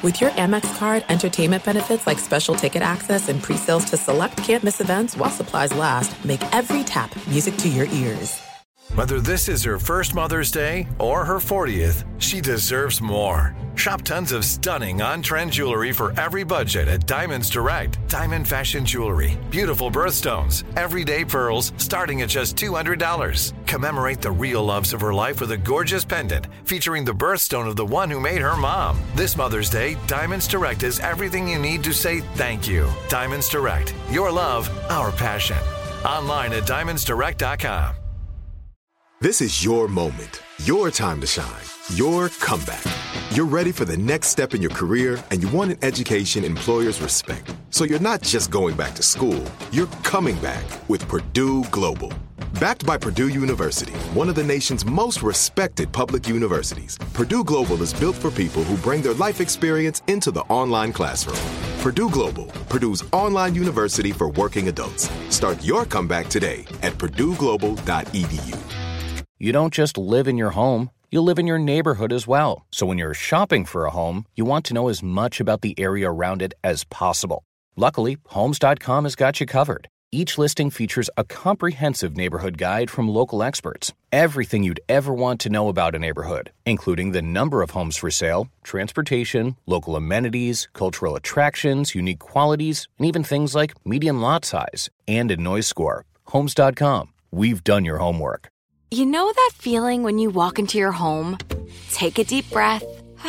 With your Amex card, entertainment benefits like special ticket access and pre-sales to select campus events while supplies last, make every tap music to your ears. Whether this is her first Mother's Day or her 40th, she deserves more. Shop tons of stunning on-trend jewelry for every budget at Diamonds Direct. Diamond fashion jewelry, beautiful birthstones, everyday pearls starting at just $200. Commemorate the real loves of her life with a gorgeous pendant featuring the birthstone of the one who made her mom. This Mother's Day, Diamonds Direct is everything you need to say thank you. Diamonds Direct, your love, our passion. Online at diamondsdirect.com. This is your moment, your time to shine, your comeback. You're ready for the next step in your career and you want an education employers respect. So you're not just going back to school, you're coming back with Purdue Global. Backed by Purdue University, one of the nation's most respected public universities, Purdue Global is built for people who bring their life experience into the online classroom. Purdue Global, Purdue's online university for working adults. Start your comeback today at purdueglobal.edu. You don't just live in your home, you live in your neighborhood as well. So when you're shopping for a home, you want to know as much about the area around it as possible. Luckily, Homes.com has got you covered. Each listing features a comprehensive neighborhood guide from local experts. Everything you'd ever want to know about a neighborhood, including the number of homes for sale, transportation, local amenities, cultural attractions, unique qualities, and even things like median lot size and a noise score. Homes.com. We've done your homework. You know that feeling when you walk into your home, take a deep breath,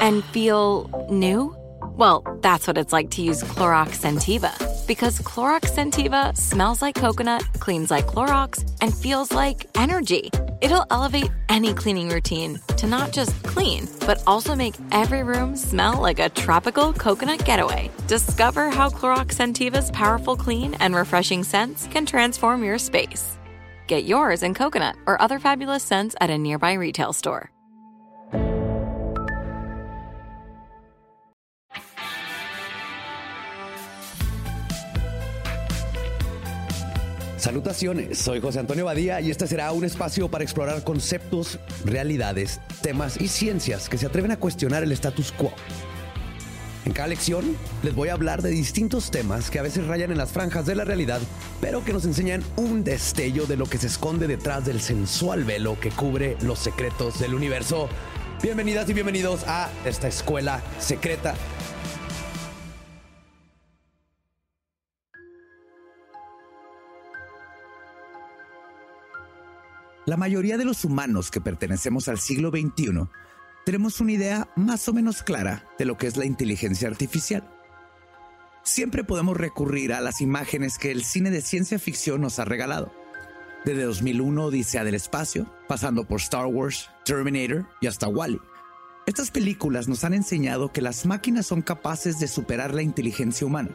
and feel new? Well, that's what it's like to use Clorox Sentiva. Because Clorox Sentiva smells like coconut, cleans like Clorox, and feels like energy. It'll elevate any cleaning routine to not just clean, but also make every room smell like a tropical coconut getaway. Discover how Clorox Sentiva's powerful clean and refreshing scents can transform your space. Get yours in coconut or other fabulous scents at a nearby retail store. Salutaciones, soy José Antonio Badía y este será un espacio para explorar conceptos, realidades, temas y ciencias que se atreven a cuestionar el status quo. En cada lección les voy a hablar de distintos temas que a veces rayan en las franjas de la realidad, pero que nos enseñan un destello de lo que se esconde detrás del sensual velo que cubre los secretos del universo. Bienvenidas y bienvenidos a esta escuela secreta. La mayoría de los humanos que pertenecemos al siglo XXI tenemos una idea más o menos clara de lo que es la inteligencia artificial. Siempre podemos recurrir a las imágenes que el cine de ciencia ficción nos ha regalado. Desde 2001 Odisea del Espacio, pasando por Star Wars, Terminator y hasta Wally. Estas películas nos han enseñado que las máquinas son capaces de superar la inteligencia humana.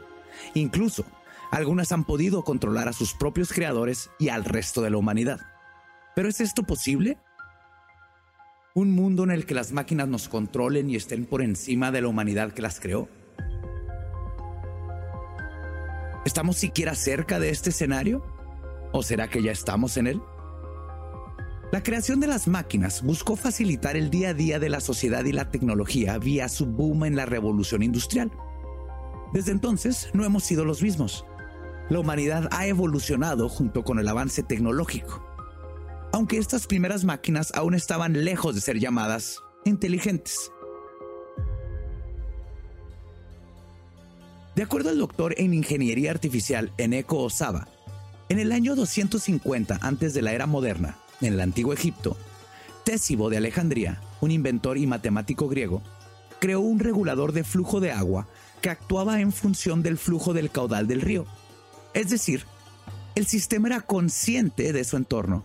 Incluso, algunas han podido controlar a sus propios creadores y al resto de la humanidad. ¿Pero es esto posible? ¿Un mundo en el que las máquinas nos controlen y estén por encima de la humanidad que las creó? ¿Estamos siquiera cerca de este escenario? ¿O será que ya estamos en él? La creación de las máquinas buscó facilitar el día a día de la sociedad y la tecnología vía su boom en la revolución industrial. Desde entonces no hemos sido los mismos. La humanidad ha evolucionado junto con el avance tecnológico aunque estas primeras máquinas aún estaban lejos de ser llamadas inteligentes. De acuerdo al doctor en ingeniería artificial Eneko Osaba, en el año 250 antes de la era moderna, en el antiguo Egipto, Tésibo de Alejandría, un inventor y matemático griego, creó un regulador de flujo de agua que actuaba en función del flujo del caudal del río. Es decir, el sistema era consciente de su entorno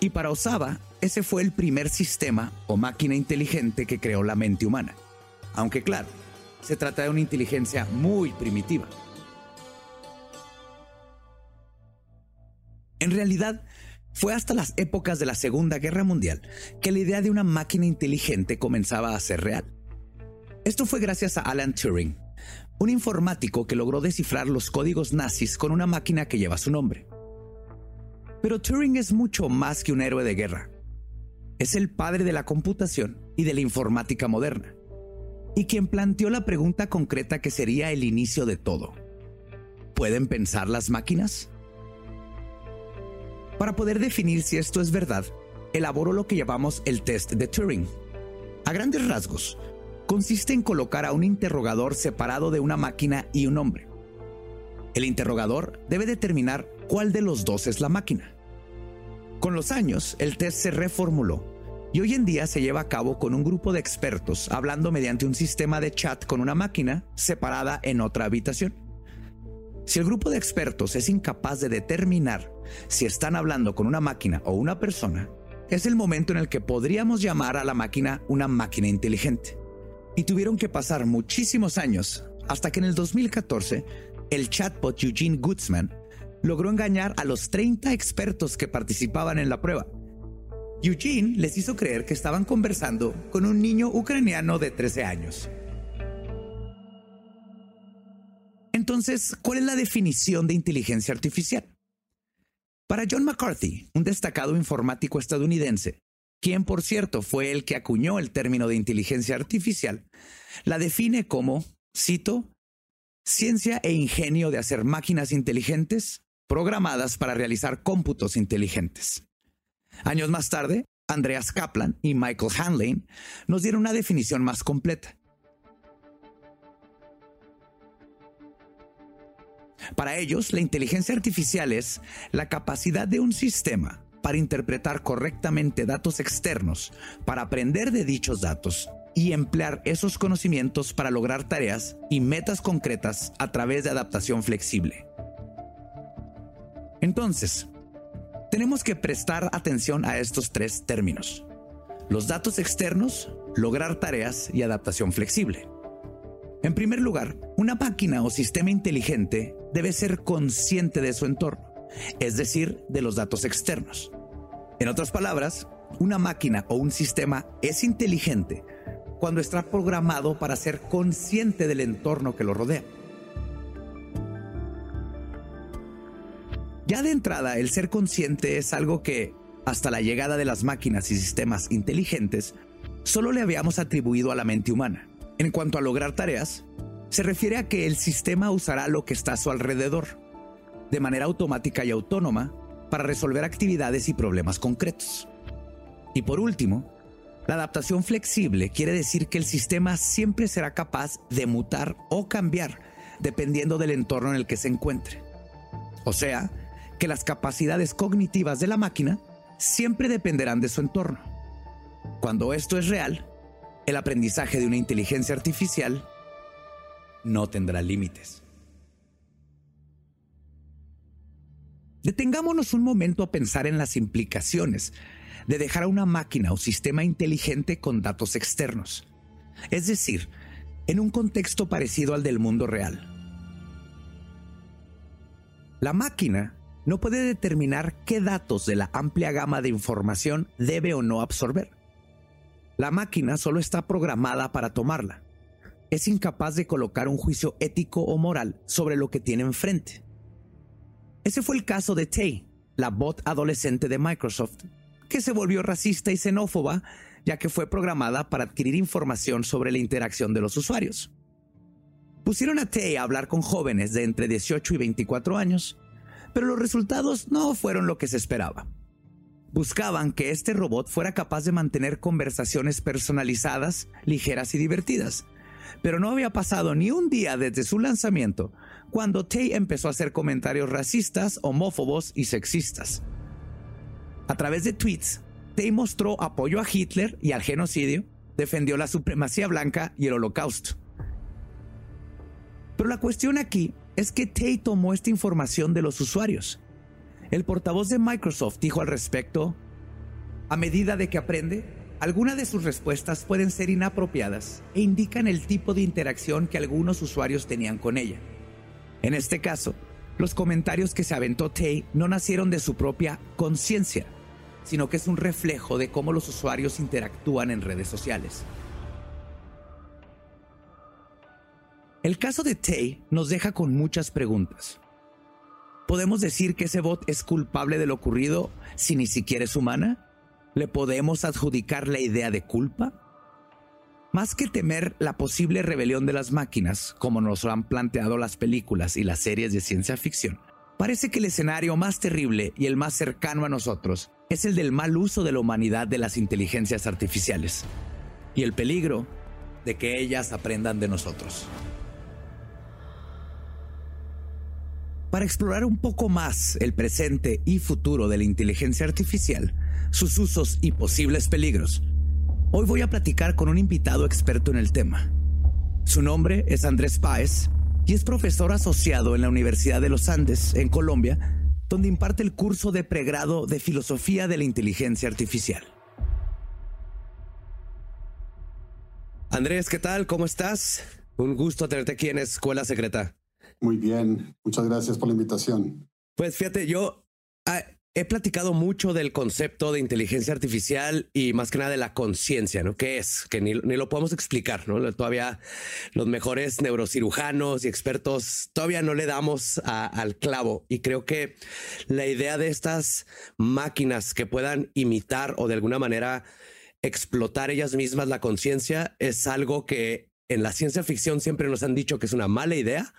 y para Osaba, ese fue el primer sistema o máquina inteligente que creó la mente humana. Aunque claro, se trata de una inteligencia muy primitiva. En realidad, fue hasta las épocas de la Segunda Guerra Mundial que la idea de una máquina inteligente comenzaba a ser real. Esto fue gracias a Alan Turing, un informático que logró descifrar los códigos nazis con una máquina que lleva su nombre. Pero Turing es mucho más que un héroe de guerra. Es el padre de la computación y de la informática moderna. y quien planteó la pregunta concreta que sería el inicio de todo. ¿Pueden pensar las máquinas? Para poder definir si esto es verdad, elaboró lo que llamamos el test de Turing. A grandes rasgos, consiste en colocar a un interrogador separado de una máquina y un hombre. El interrogador debe determinar cuál de los dos es la máquina. Con los años, el test se reformuló y hoy en día se lleva a cabo con un grupo de expertos hablando mediante un sistema de chat con una máquina separada en otra habitación. Si el grupo de expertos es incapaz de determinar si están hablando con una máquina o una persona, es el momento en el que podríamos llamar a la máquina una máquina inteligente. Y tuvieron que pasar muchísimos años hasta que en el 2014 el chatbot Eugene Goodsman logró engañar a los 30 expertos que participaban en la prueba. Eugene les hizo creer que estaban conversando con un niño ucraniano de 13 años. Entonces, ¿cuál es la definición de inteligencia artificial? Para John McCarthy, un destacado informático estadounidense, quien por cierto fue el que acuñó el término de inteligencia artificial, la define como, cito, ciencia e ingenio de hacer máquinas inteligentes programadas para realizar cómputos inteligentes. Años más tarde, Andreas Kaplan y Michael Hanley nos dieron una definición más completa. Para ellos, la inteligencia artificial es la capacidad de un sistema para interpretar correctamente datos externos, para aprender de dichos datos y emplear esos conocimientos para lograr tareas y metas concretas a través de adaptación flexible. Entonces, tenemos que prestar atención a estos tres términos. Los datos externos, lograr tareas y adaptación flexible. En primer lugar, una máquina o sistema inteligente debe ser consciente de su entorno, es decir, de los datos externos. En otras palabras, una máquina o un sistema es inteligente cuando está programado para ser consciente del entorno que lo rodea. Ya de entrada, el ser consciente es algo que, hasta la llegada de las máquinas y sistemas inteligentes, solo le habíamos atribuido a la mente humana. En cuanto a lograr tareas, se refiere a que el sistema usará lo que está a su alrededor, de manera automática y autónoma, para resolver actividades y problemas concretos. Y por último, la adaptación flexible quiere decir que el sistema siempre será capaz de mutar o cambiar dependiendo del entorno en el que se encuentre. O sea, que las capacidades cognitivas de la máquina siempre dependerán de su entorno. Cuando esto es real, el aprendizaje de una inteligencia artificial no tendrá límites. Detengámonos un momento a pensar en las implicaciones de dejar a una máquina o sistema inteligente con datos externos, es decir, en un contexto parecido al del mundo real. La máquina no puede determinar qué datos de la amplia gama de información debe o no absorber. La máquina solo está programada para tomarla. Es incapaz de colocar un juicio ético o moral sobre lo que tiene enfrente. Ese fue el caso de Tay, la bot adolescente de Microsoft, que se volvió racista y xenófoba ya que fue programada para adquirir información sobre la interacción de los usuarios. Pusieron a Tay a hablar con jóvenes de entre 18 y 24 años pero los resultados no fueron lo que se esperaba. Buscaban que este robot fuera capaz de mantener conversaciones personalizadas, ligeras y divertidas. Pero no había pasado ni un día desde su lanzamiento cuando Tay empezó a hacer comentarios racistas, homófobos y sexistas. A través de tweets, Tay mostró apoyo a Hitler y al genocidio, defendió la supremacía blanca y el holocausto. Pero la cuestión aquí es que Tay tomó esta información de los usuarios. El portavoz de Microsoft dijo al respecto, a medida de que aprende, algunas de sus respuestas pueden ser inapropiadas e indican el tipo de interacción que algunos usuarios tenían con ella. En este caso, los comentarios que se aventó Tay no nacieron de su propia conciencia, sino que es un reflejo de cómo los usuarios interactúan en redes sociales. El caso de Tay nos deja con muchas preguntas. ¿Podemos decir que ese bot es culpable de lo ocurrido si ni siquiera es humana? ¿Le podemos adjudicar la idea de culpa? Más que temer la posible rebelión de las máquinas, como nos lo han planteado las películas y las series de ciencia ficción, parece que el escenario más terrible y el más cercano a nosotros es el del mal uso de la humanidad de las inteligencias artificiales y el peligro de que ellas aprendan de nosotros. Para explorar un poco más el presente y futuro de la inteligencia artificial, sus usos y posibles peligros, Hoy voy a platicar con un invitado experto en el tema. Su nombre es Andrés Páez y es profesor asociado en la Universidad de los Andes, en Colombia, donde imparte el curso de pregrado de Filosofía de la Inteligencia Artificial. Andrés, ¿qué tal? ¿Cómo estás? Un gusto tenerte aquí en Escuela Secreta. Muy bien, muchas gracias por la invitación. Pues fíjate, yo ah, He platicado mucho del concepto de inteligencia artificial y más que nada de la conciencia, ¿no? ¿Qué es? Que ni, lo podemos explicar, ¿no? Todavía los mejores neurocirujanos y expertos todavía no le damos al clavo. Y creo que la idea de estas máquinas que puedan imitar o de alguna manera explotar ellas mismas la conciencia es algo que en la ciencia ficción siempre nos han dicho que es una mala idea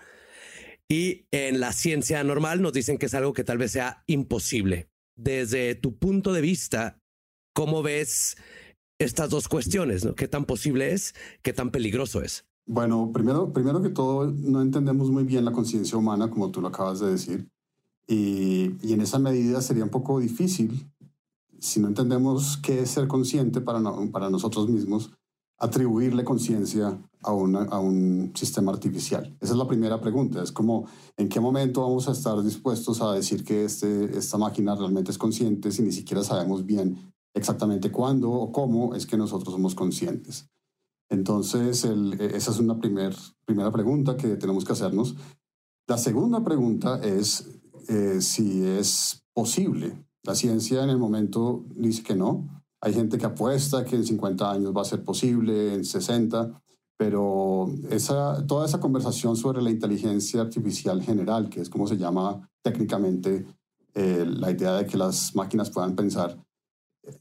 y en la ciencia normal nos dicen que es algo que tal vez sea imposible. Desde tu punto de vista, ¿cómo ves estas dos cuestiones? ¿no? ¿Qué tan posible es? ¿Qué tan peligroso es? Bueno, primero, primero que todo, no entendemos muy bien la conciencia humana, como tú lo acabas de decir. Y, y, en esa medida sería un poco difícil, si no entendemos qué es ser consciente para, para nosotros mismos, atribuirle conciencia a, a, un sistema artificial? Esa es la primera pregunta. Es como, ¿en qué momento vamos a estar dispuestos a decir que este, esta máquina realmente es consciente si ni siquiera sabemos bien exactamente cuándo o cómo es que nosotros somos conscientes? Entonces, esa es una primer, primera pregunta que tenemos que hacernos. La segunda pregunta es eh, si es posible. La ciencia en el momento dice que no, hay gente que apuesta que en 50 años va a ser posible, en 60, pero toda esa conversación sobre la inteligencia artificial general, que es como se llama técnicamente eh, la idea de que las máquinas puedan pensar,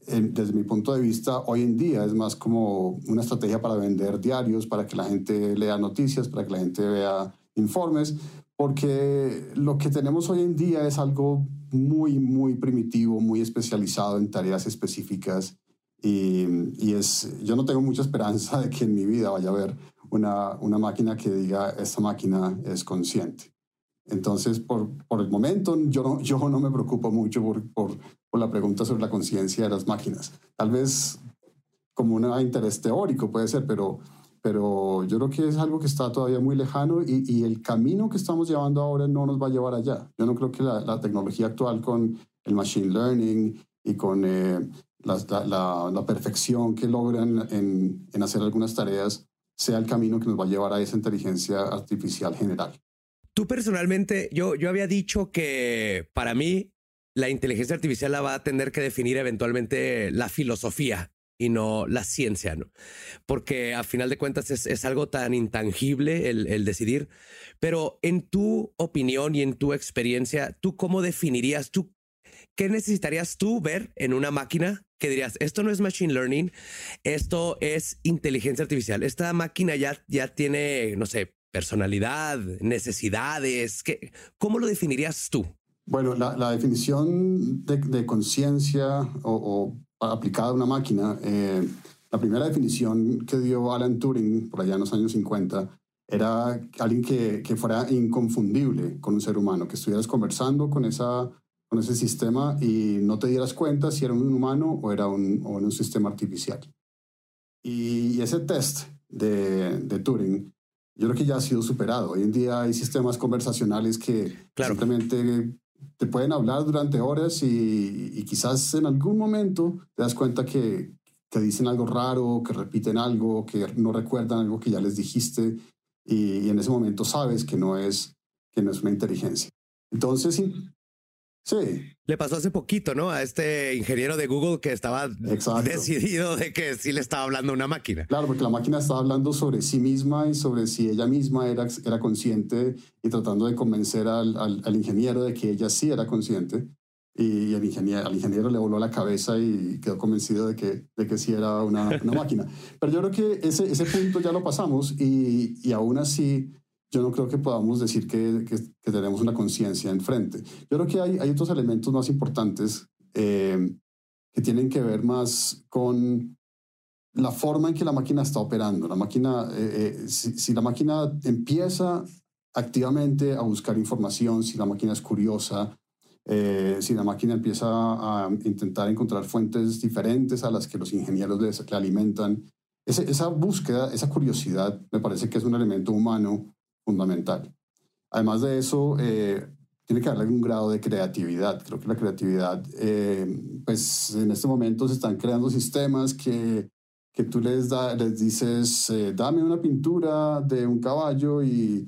desde mi punto de vista, hoy en día es más como una estrategia para vender diarios, para que la gente lea noticias, para que la gente vea informes, porque lo que tenemos hoy en día es algo muy, muy primitivo, muy especializado en tareas específicas. Y, es, yo no tengo mucha esperanza de que en mi vida vaya a haber una, una máquina que diga, esta máquina es consciente. Entonces, por, por el momento, yo no, yo no me preocupo mucho por, por, por la pregunta sobre la conciencia de las máquinas. Tal vez como un interés teórico puede ser, pero pero yo creo que es algo que está todavía muy lejano y, y, el camino que estamos llevando ahora no nos va a llevar allá. Yo no creo que la, la tecnología actual con el machine learning y con eh, la, la, la, perfección que logran en, en hacer algunas tareas sea el camino que nos va a llevar a esa inteligencia artificial general. Tú personalmente, yo, yo había dicho que para mí la inteligencia artificial la va a tener que definir eventualmente la filosofía y no la ciencia, ¿no? Porque a final de cuentas es, algo tan intangible el, decidir. Pero en tu opinión y en tu experiencia, ¿tú cómo definirías, tú, qué necesitarías tú ver en una máquina que dirías, esto no es machine learning, esto es inteligencia artificial, esta máquina ya, ya tiene, no sé, personalidad, necesidades, ¿qué, ¿cómo lo definirías tú? Bueno, la, definición de, conciencia o aplicada a una máquina, eh, la primera definición que dio Alan Turing por allá en los años 50 era alguien que, que fuera inconfundible con un ser humano, que estuvieras conversando con, esa, con ese sistema y no te dieras cuenta si era un humano o era un, o un sistema artificial. Y, ese test de, de, Turing, yo creo que ya ha sido superado. Hoy en día hay sistemas conversacionales que simplemente te pueden hablar durante horas y, quizás en algún momento te das cuenta que, que, dicen algo raro, que repiten algo, que no recuerdan algo que ya les dijiste y, en ese momento sabes que no es, que no es una inteligencia. Entonces, Sí. Le pasó hace poquito, ¿no? A este ingeniero de Google que estaba decidido de que sí le estaba hablando una máquina. Claro, porque la máquina estaba hablando sobre sí misma y sobre si ella misma era, era consciente y tratando de convencer al, al, ingeniero de que ella sí era consciente. y el ingeniero, al ingeniero le voló la cabeza y quedó convencido de que, de que sí era una, una máquina. Pero yo creo que ese, ese punto ya lo pasamos y, y aún así yo no creo que podamos decir que, que, tenemos una conciencia enfrente. Yo creo que hay, hay otros elementos más importantes eh, que tienen que ver más con la forma en que la máquina está operando. La máquina, eh, eh, si, si, la máquina empieza activamente a buscar información, si la máquina es curiosa, si la máquina empieza a intentar encontrar fuentes diferentes a las que los ingenieros le, le alimentan, esa búsqueda, esa curiosidad, me parece que es un elemento humano fundamental. Además de eso, eh, tiene que haber algún grado de creatividad. Creo que la creatividad, eh, pues en este momento se están creando sistemas que, que tú les, da, les dices, eh, dame una pintura de un caballo y,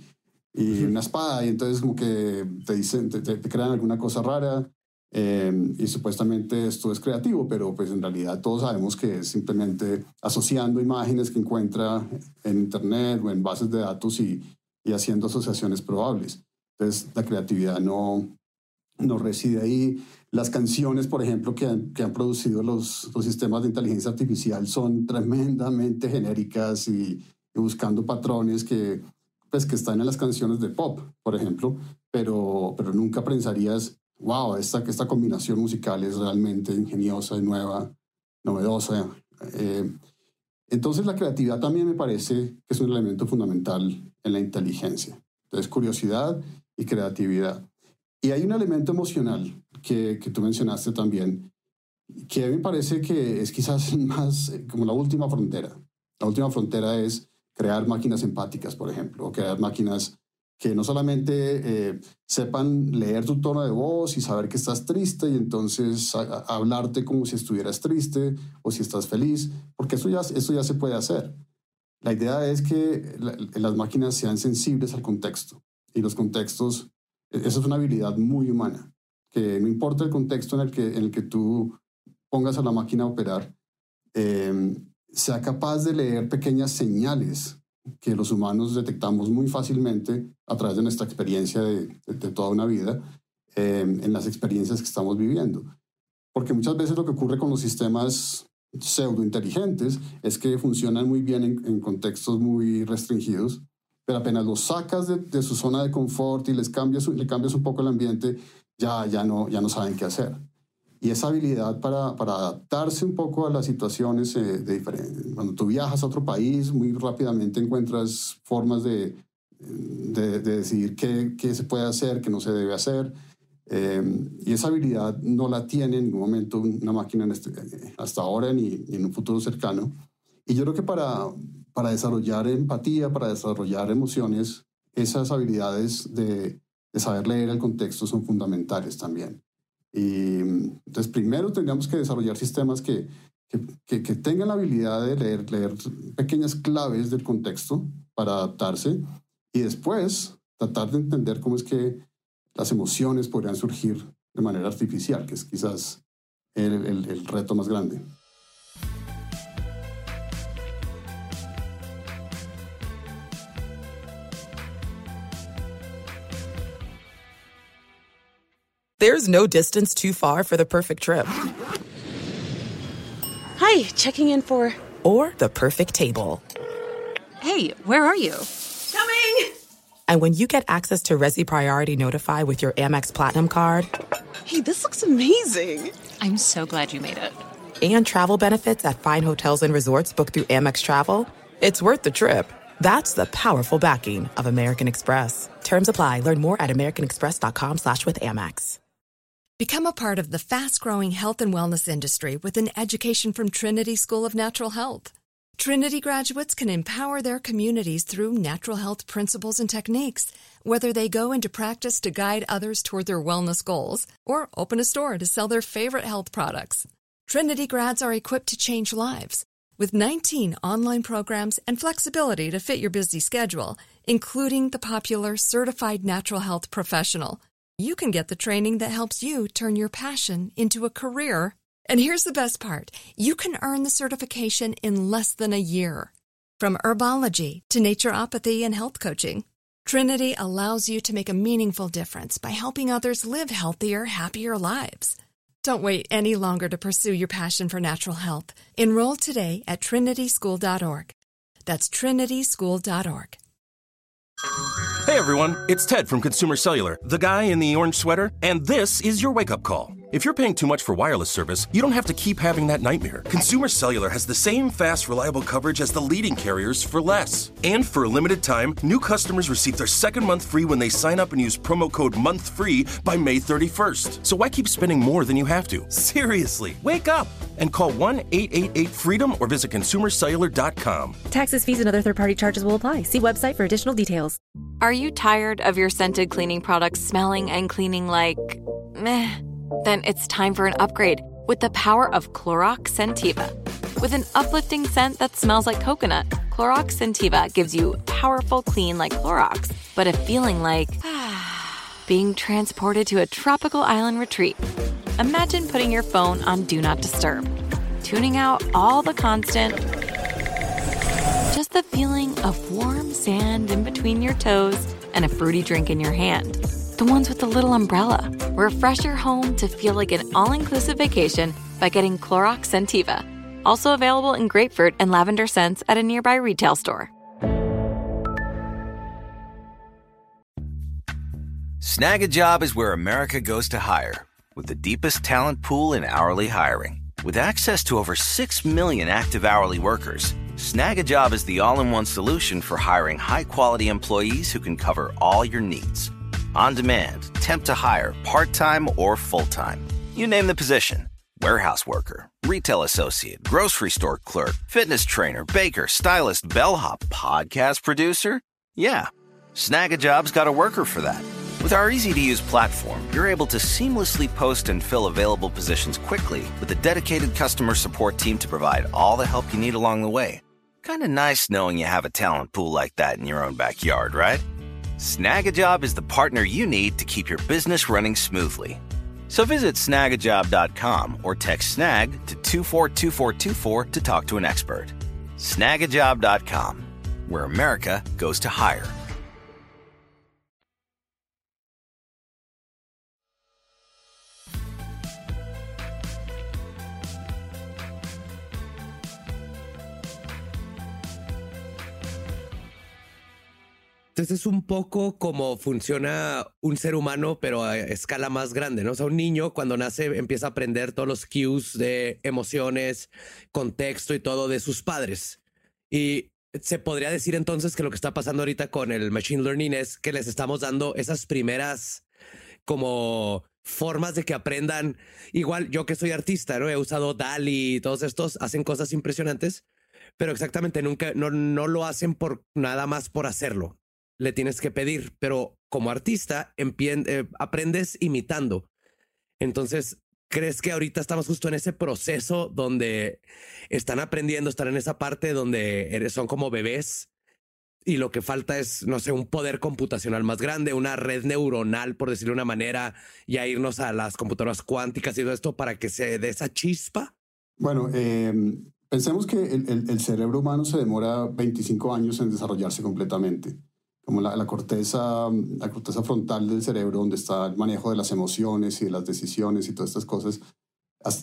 y una espada, y entonces como que te dicen, te, te, crean alguna cosa rara. y supuestamente esto es creativo, pero pues en realidad todos sabemos que es simplemente asociando imágenes que encuentra en Internet o en bases de datos y, y haciendo asociaciones probables. Entonces, la creatividad no, no reside ahí. Las canciones, por ejemplo, que han, que han producido los, los, sistemas de inteligencia artificial son tremendamente genéricas y, buscando patrones que, pues, que están en las canciones de pop, por ejemplo, pero, pero nunca pensarías, wow, esta, esta combinación musical es realmente ingeniosa y nueva, novedosa. Eh, entonces la creatividad también me parece que es un elemento fundamental en la inteligencia. Entonces curiosidad y creatividad. Y hay un elemento emocional que, que tú mencionaste también, que me parece que es quizás más como la última frontera. La última frontera es crear máquinas empáticas, por ejemplo, o crear máquinas que no solamente eh, sepan leer tu tono de voz y saber que estás triste y entonces hablarte como si estuvieras triste o si estás feliz, porque eso ya, eso ya se puede hacer. La idea es que las máquinas sean sensibles al contexto y los contextos, e, esa es una habilidad muy humana, que no importa el contexto en el que, en el que tú pongas a la máquina a operar, eh, sea capaz de leer pequeñas señales que los humanos detectamos muy fácilmente a través de nuestra experiencia de, toda una vida eh, en las experiencias que estamos viviendo. Porque muchas veces lo que ocurre con los sistemas pseudo inteligentes es que funcionan muy bien en, contextos muy restringidos, pero apenas los sacas de, su zona de confort y les cambias, le cambias un poco el ambiente, ya, ya, no, ya no saben qué hacer. Y esa habilidad para, para adaptarse un poco a las situaciones eh, de diferentes. Cuando tú viajas a otro país, muy rápidamente encuentras formas de, de, decidir qué, qué, se puede hacer, qué no se debe hacer. Eh, y esa habilidad no la tiene en ningún momento una máquina este, hasta ahora ni, ni, en un futuro cercano. Y yo creo que para, para desarrollar empatía, para desarrollar emociones, esas habilidades de, de saber leer el contexto son fundamentales también. Y entonces primero tendríamos que desarrollar sistemas que, que, que, tengan la habilidad de leer, leer pequeñas claves del contexto para adaptarse y después tratar de entender cómo es que las emociones podrían surgir de manera artificial, que es quizás el, el, el reto más grande. There's no distance too far for the perfect trip. Hi, checking in for. Or the perfect table. Hey, where are you? Coming! And when you get access to Resi Priority Notify with your Amex Platinum card. Hey, this looks amazing! I'm so glad you made it. And travel benefits at fine hotels and resorts booked through Amex Travel. It's worth the trip. That's the powerful backing of American Express. Terms apply. Learn more at americanexpress.com slash with Amex. Become a part of the fast-growing health and wellness industry with an education from Trinity School of Natural Health. Trinity graduates can empower their communities through natural health principles and techniques, whether they go into practice to guide others toward their wellness goals or open a store to sell their favorite health products. Trinity grads are equipped to change lives. With 19 online programs and flexibility to fit your busy schedule, including the popular Certified Natural Health Professional, you can get the training that helps you turn your passion into a career. And here's the best part you can earn the certification in less than a year. From herbology to naturopathy and health coaching, Trinity allows you to make a meaningful difference by helping others live healthier, happier lives. Don't wait any longer to pursue your passion for natural health. Enroll today at trinityschool.org. That's trinityschool.org. Hey everyone, it's Ted from Consumer Cellular, the guy in the orange sweater, and this is your wake up call. If you're paying too much for wireless service, you don't have to keep having that nightmare. Consumer Cellular has the same fast, reliable coverage as the leading carriers for less. And for a limited time, new customers receive their second month free when they sign up and use promo code MONTHFREE by May 31st. So why keep spending more than you have to? Seriously, wake up and call 1 888 freedom or visit consumercellular.com. Taxes, fees, and other third party charges will apply. See website for additional details. Are you tired of your scented cleaning products smelling and cleaning like meh? Then it's time for an upgrade with the power of Clorox Sentiva. With an uplifting scent that smells like coconut, Clorox Sentiva gives you powerful clean like Clorox, but a feeling like being transported to a tropical island retreat. Imagine putting your phone on Do Not Disturb, tuning out all the constant, just the feeling of warm sand in between your toes and a fruity drink in your hand. The ones with the little umbrella. Refresh your home to feel like an all inclusive vacation by getting Clorox Sentiva. Also available in grapefruit and lavender scents at a nearby retail store. Snag a job is where America goes to hire, with the deepest talent pool in hourly hiring. With access to over 6 million active hourly workers, Snag a job is the all in one solution for hiring high quality employees who can cover all your needs. On demand, temp to hire, part time or full time. You name the position warehouse worker, retail associate, grocery store clerk, fitness trainer, baker, stylist, bellhop, podcast producer. Yeah, Snagajob's got a worker for that. With our easy to use platform, you're able to seamlessly post and fill available positions quickly with a dedicated customer support team to provide all the help you need along the way. Kind of nice knowing you have a talent pool like that in your own backyard, right? Snagajob is the partner you need to keep your business running smoothly. So visit snagajob.com or text snag to 242424 to talk to an expert. Snagajob.com, where America goes to hire. Entonces es un poco como funciona un ser humano, pero a escala más grande, ¿no? O sea, un niño cuando nace empieza a aprender todos los cues de emociones, contexto y todo de sus padres. Y se podría decir entonces que lo que está pasando ahorita con el machine learning es que les estamos dando esas primeras como formas de que aprendan. Igual yo que soy artista, ¿no? He usado DALI y todos estos hacen cosas impresionantes, pero exactamente nunca, no, no lo hacen por nada más por hacerlo le tienes que pedir, pero como artista eh, aprendes imitando. Entonces, ¿crees que ahorita estamos justo en ese proceso donde están aprendiendo, están en esa parte donde son como bebés y lo que falta es, no sé, un poder computacional más grande, una red neuronal, por decirlo de una manera, y a irnos a las computadoras cuánticas y todo esto para que se dé esa chispa? Bueno, em, pensemos que el, el cerebro humano se demora 25 años en desarrollarse completamente como la, corteza, la corteza frontal del cerebro, donde está el manejo de las emociones y de las decisiones y todas estas cosas,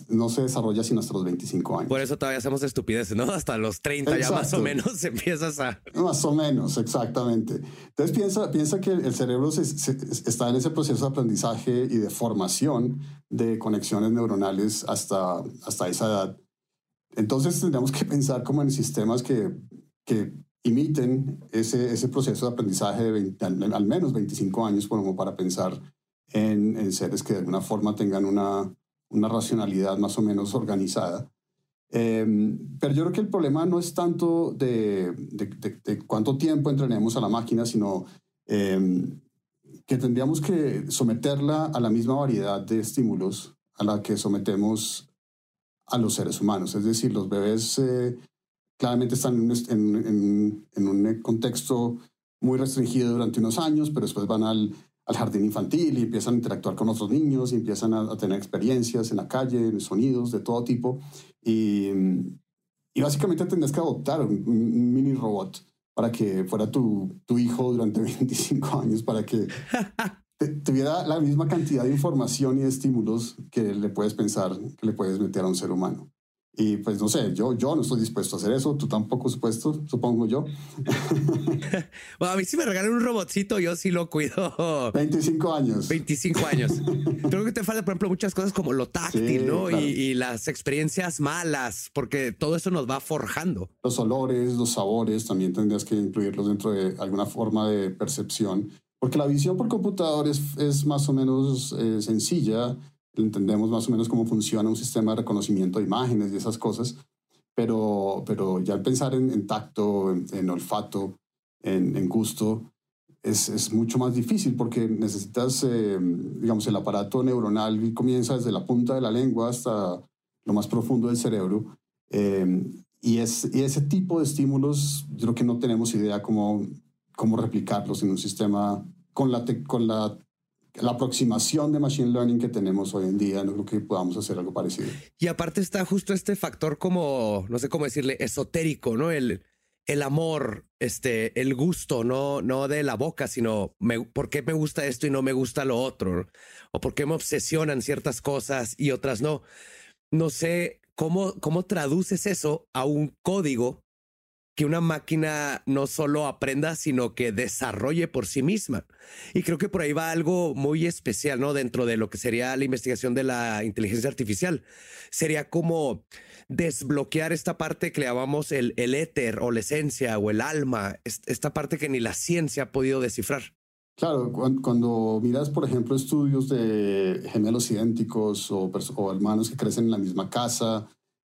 no se desarrolla sino hasta los 25 años. Por eso todavía hacemos estupideces, ¿no? Hasta los 30 ya más o menos empiezas a... Más o menos, exactamente. Entonces piensa, piensa que el cerebro está en ese proceso de aprendizaje y de formación de conexiones neuronales hasta, hasta esa edad. Entonces tendríamos que pensar como en sistemas que, que imiten ese, ese proceso de aprendizaje de al, menos 25 años como para pensar en, seres que de alguna forma tengan una, una racionalidad más o menos organizada. Em, pero yo creo que el problema no es tanto de, de, cuánto tiempo entrenemos a la máquina, sino em, que tendríamos que someterla a la misma variedad de estímulos a la que sometemos a los seres humanos. Es decir, los bebés eh, claramente están en, un contexto muy restringido durante unos años, pero después van al, jardín infantil y empiezan a interactuar con otros niños y empiezan a, tener experiencias en la calle, en sonidos de todo tipo. Y, básicamente tendrás que adoptar un, mini robot para que fuera tu, hijo durante 25 años, para que tuviera la misma cantidad de información y estímulos que le puedes pensar, que le puedes meter a un ser humano. Y pues no sé, yo, yo no estoy dispuesto a hacer eso, tú tampoco supuesto, supongo yo. bueno, a mí si me regalan un robotcito, yo sí lo cuido. 25 años. 25 años. Creo que te falta, por ejemplo, muchas cosas como lo táctil, ¿no? Y, y, las experiencias malas, porque todo eso nos va forjando. Los olores, los sabores, también tendrías que incluirlos dentro de alguna forma de percepción, porque la visión por computador es, es más o menos eh, sencilla entendemos más o menos cómo funciona un sistema de reconocimiento de imágenes y esas cosas, pero, pero ya al pensar en, tacto, en, olfato, en, gusto, es, es, mucho más difícil porque necesitas, eh, digamos, el aparato neuronal comienza desde la punta de la lengua hasta lo más profundo del cerebro. Eh, y, es, y ese tipo de estímulos, yo creo que no tenemos idea cómo, cómo replicarlos en un sistema con la, con la la aproximación de Machine Learning que tenemos hoy en día, no creo que podamos hacer algo parecido. Y aparte está justo este factor como, no sé cómo decirle, esotérico, ¿no? El, el amor, este, el gusto, no, no de la boca, sino por qué me gusta esto y no me gusta lo otro, o por qué me obsesionan ciertas cosas y otras no. No sé cómo, cómo traduces eso a un código que una máquina no solo aprenda, sino que desarrolle por sí misma. Y creo que por ahí va algo muy especial, ¿no? Dentro de lo que sería la investigación de la inteligencia artificial. Sería como desbloquear esta parte que le llamamos el, el éter o la esencia o el alma, esta parte que ni la ciencia ha podido descifrar. Claro, cuando, miras, por ejemplo, estudios de gemelos idénticos o, o hermanos que crecen en la misma casa,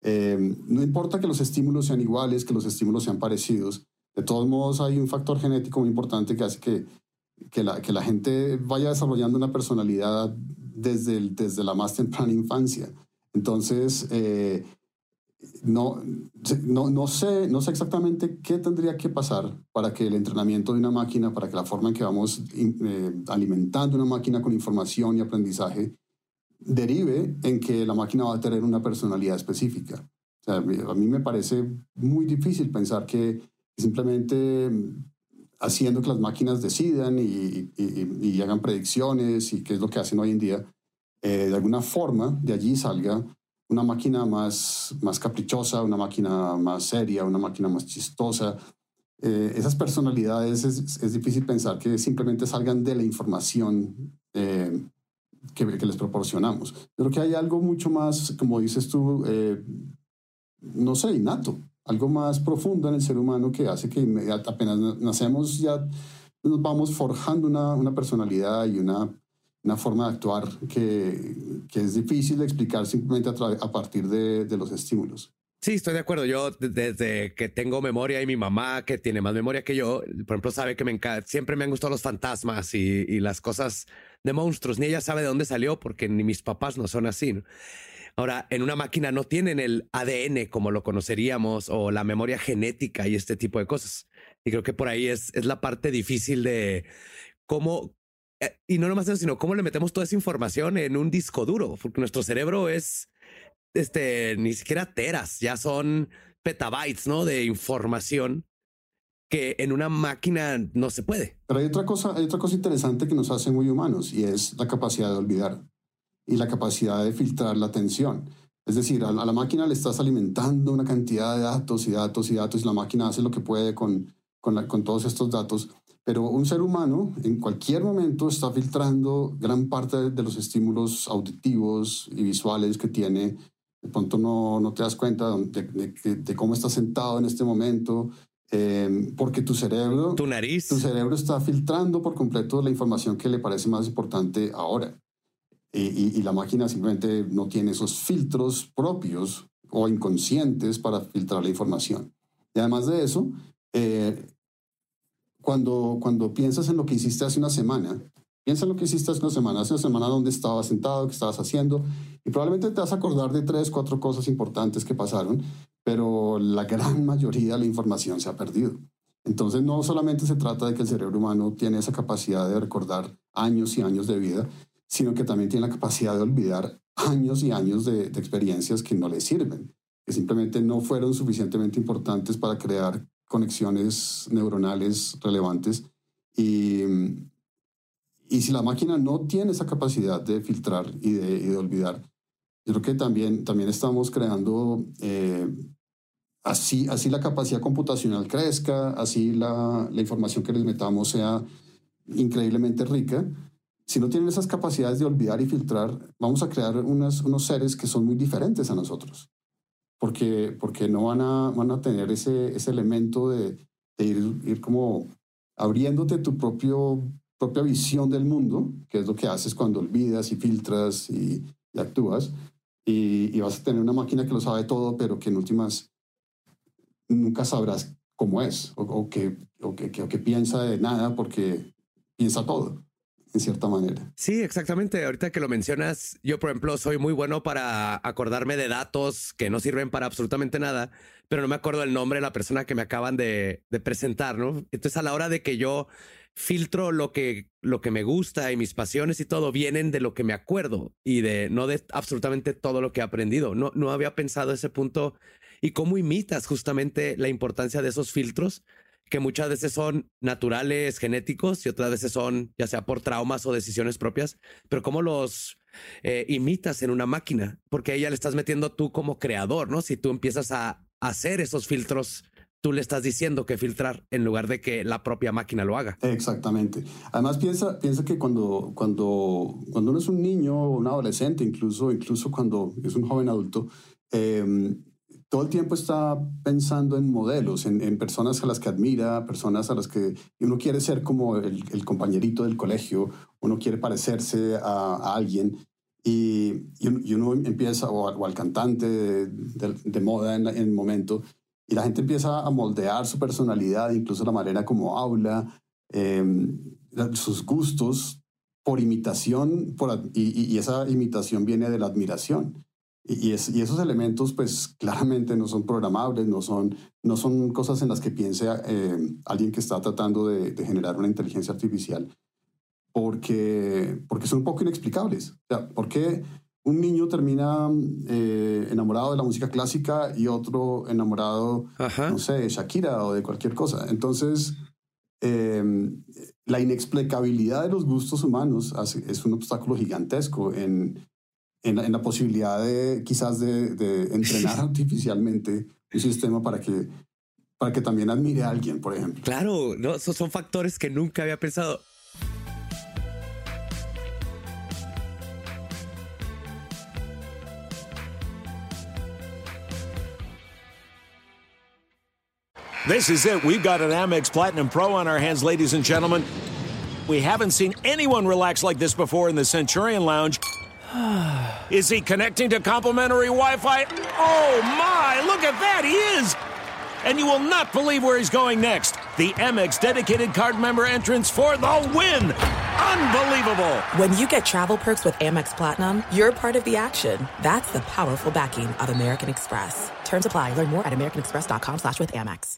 eh, no importa que los estímulos sean iguales, que los estímulos sean parecidos, de todos modos hay un factor genético muy importante que hace que, que, la, que la gente vaya desarrollando una personalidad desde, desde la más temprana infancia. Entonces, eh, no, no, no, sé, no sé exactamente qué tendría que pasar para que el entrenamiento de una máquina, para que la forma en que vamos eh, alimentando una máquina con información y aprendizaje derive en que la máquina va a tener una personalidad específica. O sea, a mí me parece muy difícil pensar que simplemente haciendo que las máquinas decidan y, y, hagan predicciones y qué es lo que hacen hoy en día, eh, de alguna forma de allí salga una máquina más, más caprichosa, una máquina más seria, una máquina más chistosa. Eh, esas personalidades es, es, difícil pensar que simplemente salgan de la información eh, que, les proporcionamos. Creo que hay algo mucho más, como dices tú, eh, no sé, innato, algo más profundo en el ser humano que hace que apenas nacemos ya nos vamos forjando una, una personalidad y una, una forma de actuar que, que, es difícil de explicar simplemente a, a partir de, de, los estímulos. Sí, estoy de acuerdo. Yo desde que tengo memoria y mi mamá, que tiene más memoria que yo, por ejemplo, sabe que me siempre me han gustado los fantasmas y, y las cosas de monstruos, ni ella sabe de dónde salió porque ni mis papás no son así. Ahora, en una máquina no tienen el ADN como lo conoceríamos o la memoria genética y este tipo de cosas. Y creo que por ahí es, es la parte difícil de cómo, eh, y no nomás eso, sino cómo le metemos toda esa información en un disco duro, porque nuestro cerebro es, este, ni siquiera teras, ya son petabytes, ¿no? De información que en una máquina no se puede. Pero hay otra cosa, hay otra cosa interesante que nos hace muy humanos y es la capacidad de olvidar y la capacidad de filtrar la atención. Es decir, a la máquina le estás alimentando una cantidad de datos y datos y datos y la máquina hace lo que puede con, con, con todos estos datos. Pero un ser humano en cualquier momento está filtrando gran parte de los estímulos auditivos y visuales que tiene. De pronto no, no te das cuenta de, de, de, cómo estás sentado en este momento, eh, porque tu cerebro, tu nariz, tu cerebro está filtrando por completo la información que le parece más importante ahora. Y, y, la máquina simplemente no tiene esos filtros propios o inconscientes para filtrar la información. Y además de eso, eh, cuando, cuando piensas en lo que hiciste hace una semana, piensa en lo que hiciste hace una semana, hace una semana donde estabas sentado, qué estabas haciendo, y probablemente te vas a acordar de tres, cuatro cosas importantes que pasaron, pero la gran mayoría de la información se ha perdido. Entonces no solamente se trata de que el cerebro humano tiene esa capacidad de recordar años y años de vida, sino que también tiene la capacidad de olvidar años y años de, experiencias que no le sirven, que simplemente no fueron suficientemente importantes para crear conexiones neuronales relevantes. Y, y si la máquina no tiene esa capacidad de filtrar y de, y de olvidar, yo creo que también, también estamos creando, eh, así, así la capacidad computacional crezca, así la, la información que les metamos sea increíblemente rica. Si no tienen esas capacidades de olvidar y filtrar, vamos a crear unas, unos seres que son muy diferentes a nosotros, porque, porque no van a, van a tener ese, ese elemento de, ir, ir como abriéndote tu propio, propia visión del mundo, que es lo que haces cuando olvidas y filtras y, y actúas y, vas a tener una máquina que lo sabe todo, pero que en últimas nunca sabrás cómo es o, o que, o, que, o que piensa de nada porque piensa todo en cierta manera. Sí, exactamente. Ahorita que lo mencionas, yo, por ejemplo, soy muy bueno para acordarme de datos que no sirven para absolutamente nada, pero no me acuerdo el nombre de la persona que me acaban de, de presentar, ¿no? Entonces, a la hora de que yo filtro lo que, lo que me gusta y mis pasiones y todo vienen de lo que me acuerdo y de no de absolutamente todo lo que he aprendido. No, no había pensado ese punto y cómo imitas justamente la importancia de esos filtros que muchas veces son naturales, genéticos y otras veces son ya sea por traumas o decisiones propias, pero cómo los eh, imitas en una máquina, porque a ella le estás metiendo tú como creador, ¿no? Si tú empiezas a hacer esos filtros tú le estás diciendo que filtrar en lugar de que la propia máquina lo haga. Exactamente. Además piensa, piensa que cuando, cuando, cuando uno es un niño un adolescente, incluso, incluso cuando es un joven adulto, em, todo el tiempo está pensando en modelos, en, personas a las que admira, personas a las que uno quiere ser como el, compañerito del colegio, uno quiere parecerse a, alguien. Y, uno empieza, o, al cantante de, moda en, el momento, y la gente empieza a moldear su personalidad, incluso la manera como habla, em, sus gustos por imitación, y, esa imitación viene de la admiración. Y, esos elementos, pues claramente no son programables, no son, no son cosas en las que piense em, alguien que está tratando de, de, generar una inteligencia artificial, porque, porque son un poco inexplicables. O sea, ¿por qué? un niño termina eh, enamorado de la música clásica y otro enamorado, no sé, de Shakira o de cualquier cosa. Entonces, em, la inexplicabilidad de los gustos humanos es un obstáculo gigantesco en, en, la posibilidad de quizás de, entrenar artificialmente un sistema para que, para que también admire a alguien, por ejemplo. Claro, no, esos son factores que nunca había pensado. This is it. We've got an Amex Platinum Pro on our hands, ladies and gentlemen. We haven't seen anyone relax like this before in the Centurion Lounge. is he connecting to complimentary Wi Fi? Oh my, look at that, he is! And you will not believe where he's going next. The Amex dedicated card member entrance for the win! Unbelievable! When you get travel perks with Amex Platinum, you're part of the action. That's the powerful backing of American Express. Terms apply. Learn more at americanexpress.com slash with Amex.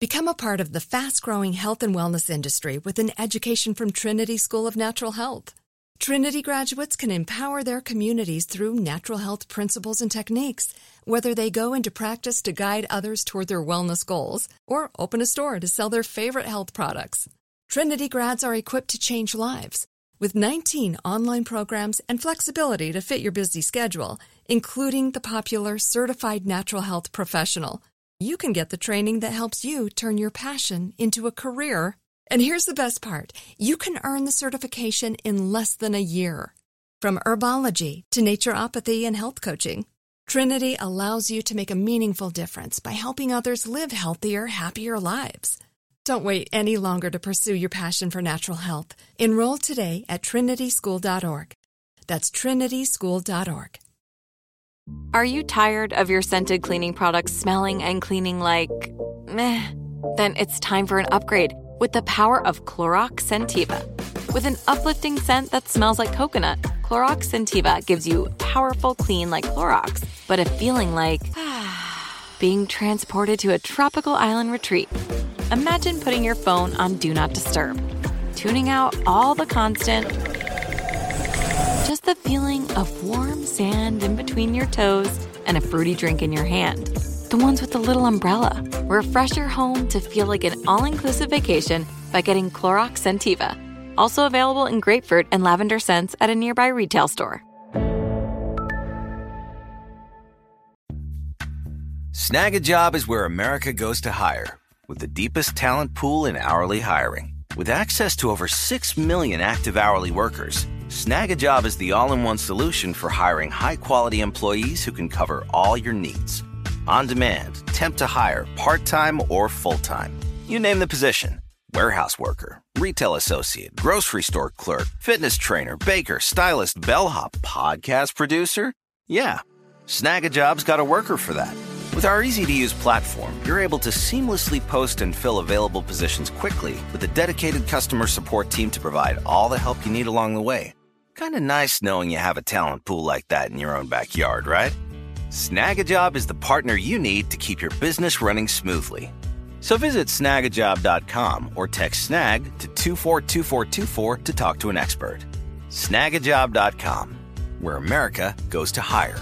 Become a part of the fast-growing health and wellness industry with an education from Trinity School of Natural Health. Trinity graduates can empower their communities through natural health principles and techniques, whether they go into practice to guide others toward their wellness goals or open a store to sell their favorite health products. Trinity grads are equipped to change lives. With 19 online programs and flexibility to fit your busy schedule, including the popular Certified Natural Health Professional, you can get the training that helps you turn your passion into a career. And here's the best part you can earn the certification in less than a year. From herbology to naturopathy and health coaching, Trinity allows you to make a meaningful difference by helping others live healthier, happier lives. Don't wait any longer to pursue your passion for natural health. Enroll today at trinityschool.org. That's trinityschool.org. Are you tired of your scented cleaning products smelling and cleaning like meh? Then it's time for an upgrade with the power of Clorox Sentiva. With an uplifting scent that smells like coconut, Clorox Sentiva gives you powerful clean like Clorox, but a feeling like being transported to a tropical island retreat. Imagine putting your phone on Do Not Disturb, tuning out all the constant just the feeling of warm sand in between your toes and a fruity drink in your hand. The ones with the little umbrella. Refresh your home to feel like an all inclusive vacation by getting Clorox Sentiva. Also available in grapefruit and lavender scents at a nearby retail store. Snag a job is where America goes to hire, with the deepest talent pool in hourly hiring. With access to over 6 million active hourly workers, Snag a job is the all in one solution for hiring high quality employees who can cover all your needs. On demand, temp to hire, part time or full time. You name the position warehouse worker, retail associate, grocery store clerk, fitness trainer, baker, stylist, bellhop, podcast producer. Yeah, Snagajob's got a worker for that. With our easy to use platform, you're able to seamlessly post and fill available positions quickly with a dedicated customer support team to provide all the help you need along the way. Kind of nice knowing you have a talent pool like that in your own backyard, right? Snagajob is the partner you need to keep your business running smoothly. So visit snagajob.com or text snag to 242424 to talk to an expert. Snagajob.com, where America goes to hire.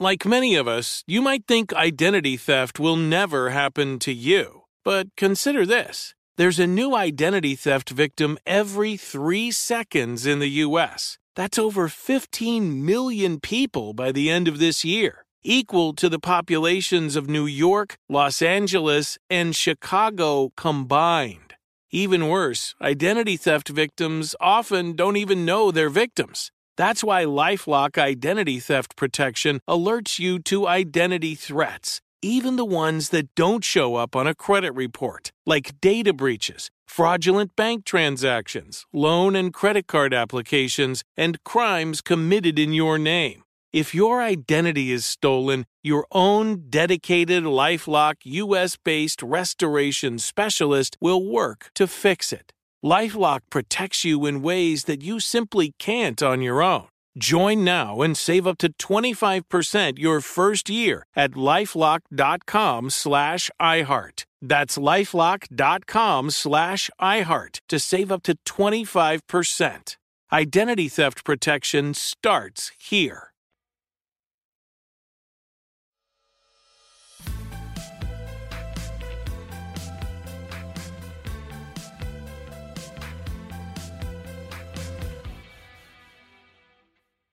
Like many of us, you might think identity theft will never happen to you. But consider this there's a new identity theft victim every three seconds in the U.S. That's over 15 million people by the end of this year, equal to the populations of New York, Los Angeles, and Chicago combined. Even worse, identity theft victims often don't even know they're victims. That's why Lifelock Identity Theft Protection alerts you to identity threats, even the ones that don't show up on a credit report, like data breaches, fraudulent bank transactions, loan and credit card applications, and crimes committed in your name. If your identity is stolen, your own dedicated Lifelock US based restoration specialist will work to fix it. Lifelock protects you in ways that you simply can't on your own. Join now and save up to 25% your first year at lifelock.com slash iHeart. That's lifelock.com slash iHeart to save up to 25%. Identity theft protection starts here.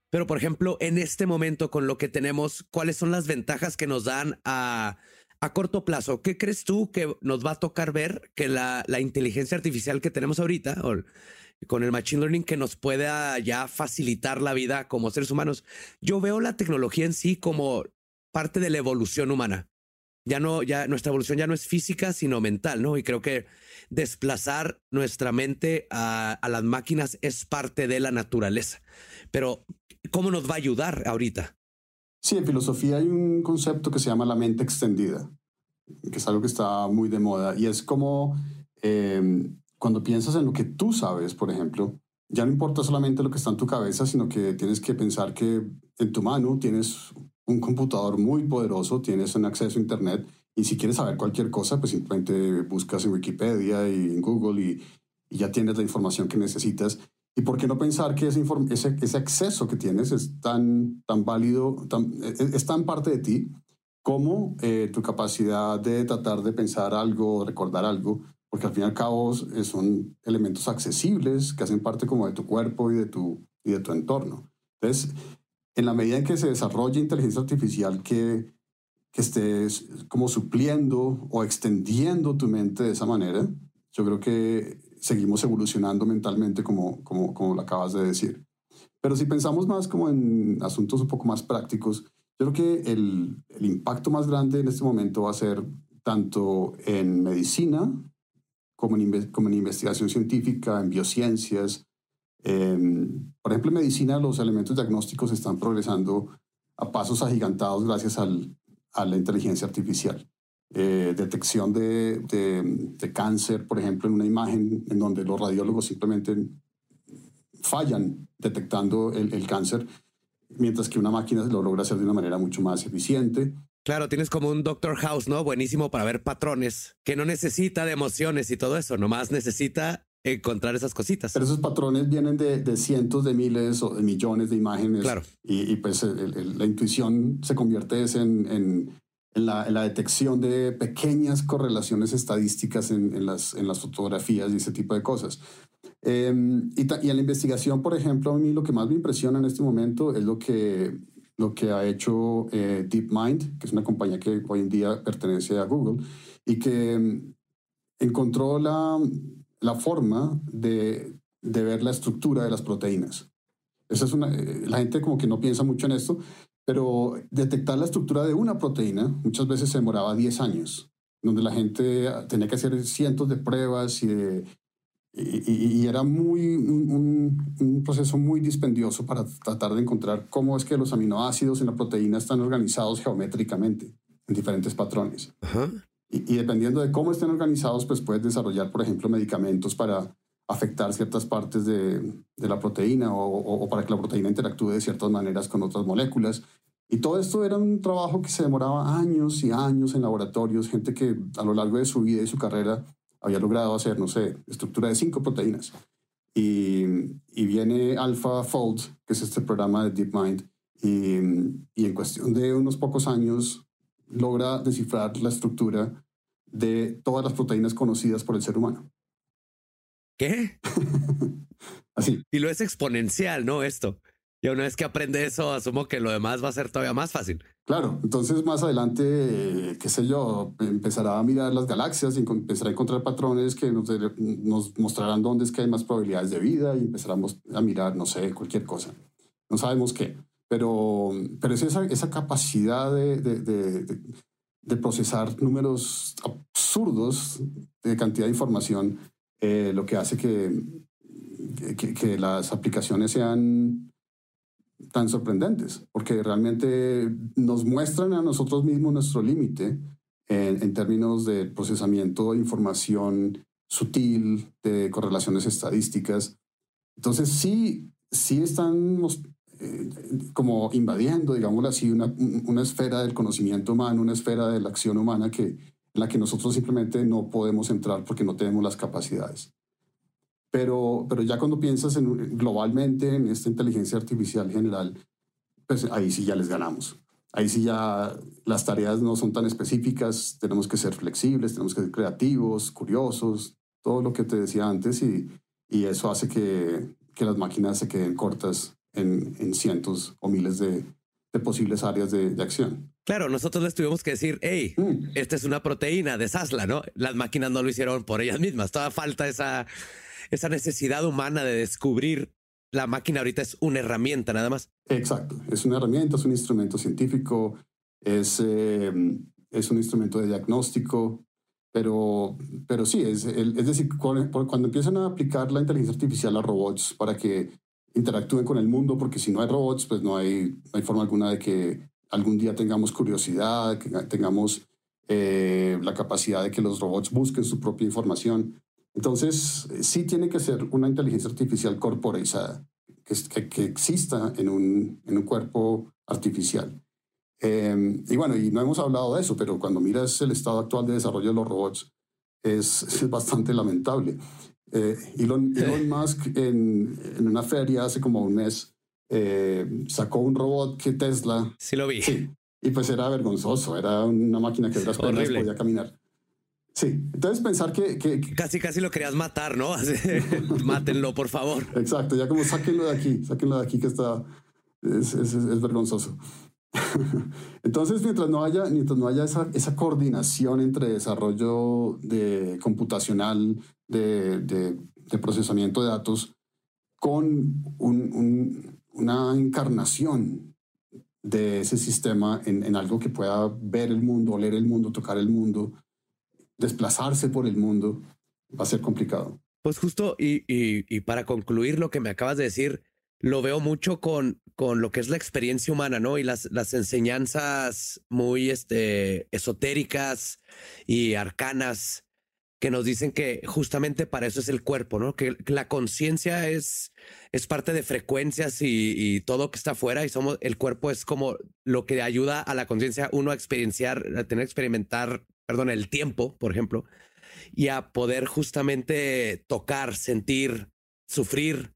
Pero, por ejemplo, en este momento, con lo que tenemos, ¿cuáles son las ventajas que nos dan a, a corto plazo? ¿Qué crees tú que nos va a tocar ver que la, la inteligencia artificial que tenemos ahorita, o con el machine learning, que nos pueda ya facilitar la vida como seres humanos? Yo veo la tecnología en sí como parte de la evolución humana. Ya no, ya nuestra evolución ya no es física, sino mental, ¿no? Y creo que desplazar nuestra mente a, a las máquinas es parte de la naturaleza. Pero ¿Cómo nos va a ayudar ahorita? Sí, en filosofía hay un concepto que se llama la mente extendida, que es algo que está muy de moda y es como eh, cuando piensas en lo que tú sabes, por ejemplo, ya no importa solamente lo que está en tu cabeza, sino que tienes que pensar que en tu mano tienes un computador muy poderoso, tienes un acceso a Internet y si quieres saber cualquier cosa, pues simplemente buscas en Wikipedia y en Google y ya tienes la información que necesitas. ¿Y por qué no pensar que ese, ese, ese acceso que tienes es tan, tan válido, tan, es, es, tan parte de ti como eh, tu capacidad de tratar de pensar algo, recordar algo? Porque al fin y al cabo eh, son elementos accesibles que hacen parte como de tu cuerpo y de tu, y de tu entorno. Entonces, en la medida en que se desarrolla inteligencia artificial que, que estés como supliendo o extendiendo tu mente de esa manera, yo creo que seguimos evolucionando mentalmente como, como, como lo acabas de decir. Pero si pensamos más como en asuntos un poco más prácticos, yo creo que el, el impacto más grande en este momento va a ser tanto en medicina como en, como en investigación científica, en biociencias. Por ejemplo, en medicina los elementos diagnósticos están progresando a pasos agigantados gracias al, a la inteligencia artificial. Eh, detección de, de, de, cáncer, por ejemplo, en una imagen en donde los radiólogos simplemente fallan detectando el, el cáncer, mientras que una máquina lo logra hacer de una manera mucho más eficiente. Claro, tienes como un Doctor House, ¿no? Buenísimo para ver patrones, que no necesita de emociones y todo eso, nomás necesita encontrar esas cositas. Pero esos patrones vienen de, de cientos de miles o de millones de imágenes. Claro. Y, y pues el- el- la intuición se convierte en, en la, la detección de pequeñas correlaciones estadísticas en, en las, en las fotografías y ese tipo de cosas. Eh, y, ta- y en la investigación, por ejemplo, a mí lo que más me impresiona en este momento es lo que, lo que ha hecho eh, DeepMind, que es una compañía que hoy en día pertenece a Google, y que mm, encontró la, la forma de, de ver la estructura de las proteínas. Esa es una, eh, la gente como que no piensa mucho en esto, pero detectar la estructura de una proteína muchas veces se demoraba 10 años, donde la gente tenía que hacer cientos de pruebas y, de- y, y- y era muy, un, un- proceso muy dispendioso para tratar de encontrar cómo es que los aminoácidos en la proteína están organizados geométricamente en diferentes patrones. Y, y dependiendo de cómo estén organizados, pues puedes desarrollar, por ejemplo, medicamentos para afectar ciertas partes de, de la proteína o, o- o para que la proteína interactúe de ciertas maneras con otras moléculas. Y todo esto era un trabajo que se demoraba años y años en laboratorios, gente que a lo largo de su vida y su carrera había logrado hacer, no sé, estructura de cinco proteínas. Y, y viene AlphaFold, que es este programa de DeepMind, y, y en cuestión de unos pocos años logra descifrar la estructura de todas las proteínas conocidas por el ser humano. ¿Qué? Así. Y lo es exponencial, ¿no? Esto. Y una vez que aprende eso, asumo que lo demás va a ser todavía más fácil. Claro, entonces más adelante, eh, qué sé yo, empezará a mirar las galaxias y empezará a encontrar patrones que nos, nos mostrarán dónde es que hay más probabilidades de vida y empezaremos a mirar, no sé, cualquier cosa. No sabemos qué, pero, pero es esa, esa capacidad de, de, procesar números absurdos de cantidad de información eh, lo que hace que, que las aplicaciones sean tan sorprendentes, porque realmente nos muestran a nosotros mismos nuestro límite en, en términos de procesamiento de información sutil, de correlaciones estadísticas. Entonces sí, sí están eh, como invadiendo, digámoslo así, una, una esfera del conocimiento humano, una esfera de la acción humana que, en la que nosotros simplemente no podemos entrar porque no tenemos las capacidades. Pero, pero ya cuando piensas en, globalmente en esta inteligencia artificial general, pues ahí sí ya les ganamos. Ahí sí ya las tareas no son tan específicas, tenemos que ser flexibles, tenemos que ser creativos, curiosos, todo lo que te decía antes y, y eso hace que, que las máquinas se queden cortas en, en cientos o miles de, de posibles áreas de, de acción. Claro, nosotros les tuvimos que decir, hey, Mm. esta es una proteína, deshazla, ¿no? Las máquinas no lo hicieron por ellas mismas. Todavía falta esa, esa necesidad humana de descubrir. La máquina ahorita es una herramienta nada más. Exacto, es una herramienta, es un instrumento científico, es, eh, es un instrumento de diagnóstico, pero, pero sí, es, es decir, cuando, cuando empiezan a aplicar la inteligencia artificial a robots para que interactúen con el mundo, porque si no hay robots, pues no hay, no hay forma alguna de que algún día tengamos curiosidad, que tengamos eh, la capacidad de que los robots busquen su propia información. Entonces, sí tiene que ser una inteligencia artificial corporizada, que, que, exista en un, en un cuerpo artificial. Eh, y bueno, y no hemos hablado de eso, pero cuando miras el estado actual de desarrollo de los robots, es, es bastante lamentable. Eh, Elon, Elon Musk en, en una feria hace como un mes eh, sacó un robot que Tesla. Sí lo vi. Sí. Y pues era vergonzoso, era una máquina que de las podía caminar. Sí, entonces pensar que, que, que- Casi, casi lo querías matar, ¿no? Mátenlo, por favor. Exacto, ya como sáquenlo de aquí, sáquenlo de aquí que está, es, es- es- es vergonzoso. Entonces, mientras no haya, mientras no haya esa, esa coordinación entre desarrollo de computacional, de, de- de procesamiento de datos, con un- un- una encarnación de ese sistema en, en algo que pueda ver el mundo, oler el mundo, tocar el mundo, desplazarse por el mundo, va a ser complicado. Pues justo, y, y- para concluir lo que me acabas de decir, lo veo mucho con, con lo que es la experiencia humana, ¿no? Y las, las enseñanzas muy este, esotéricas y arcanas que nos dicen que justamente para eso es el cuerpo, ¿no? Que, que la conciencia es, es parte de frecuencias y, y todo que está afuera y somos, el cuerpo es como lo que ayuda a la conciencia uno a experienciar, a tener experimentar, perdón, el tiempo, por ejemplo. y a poder justamente tocar, sentir, sufrir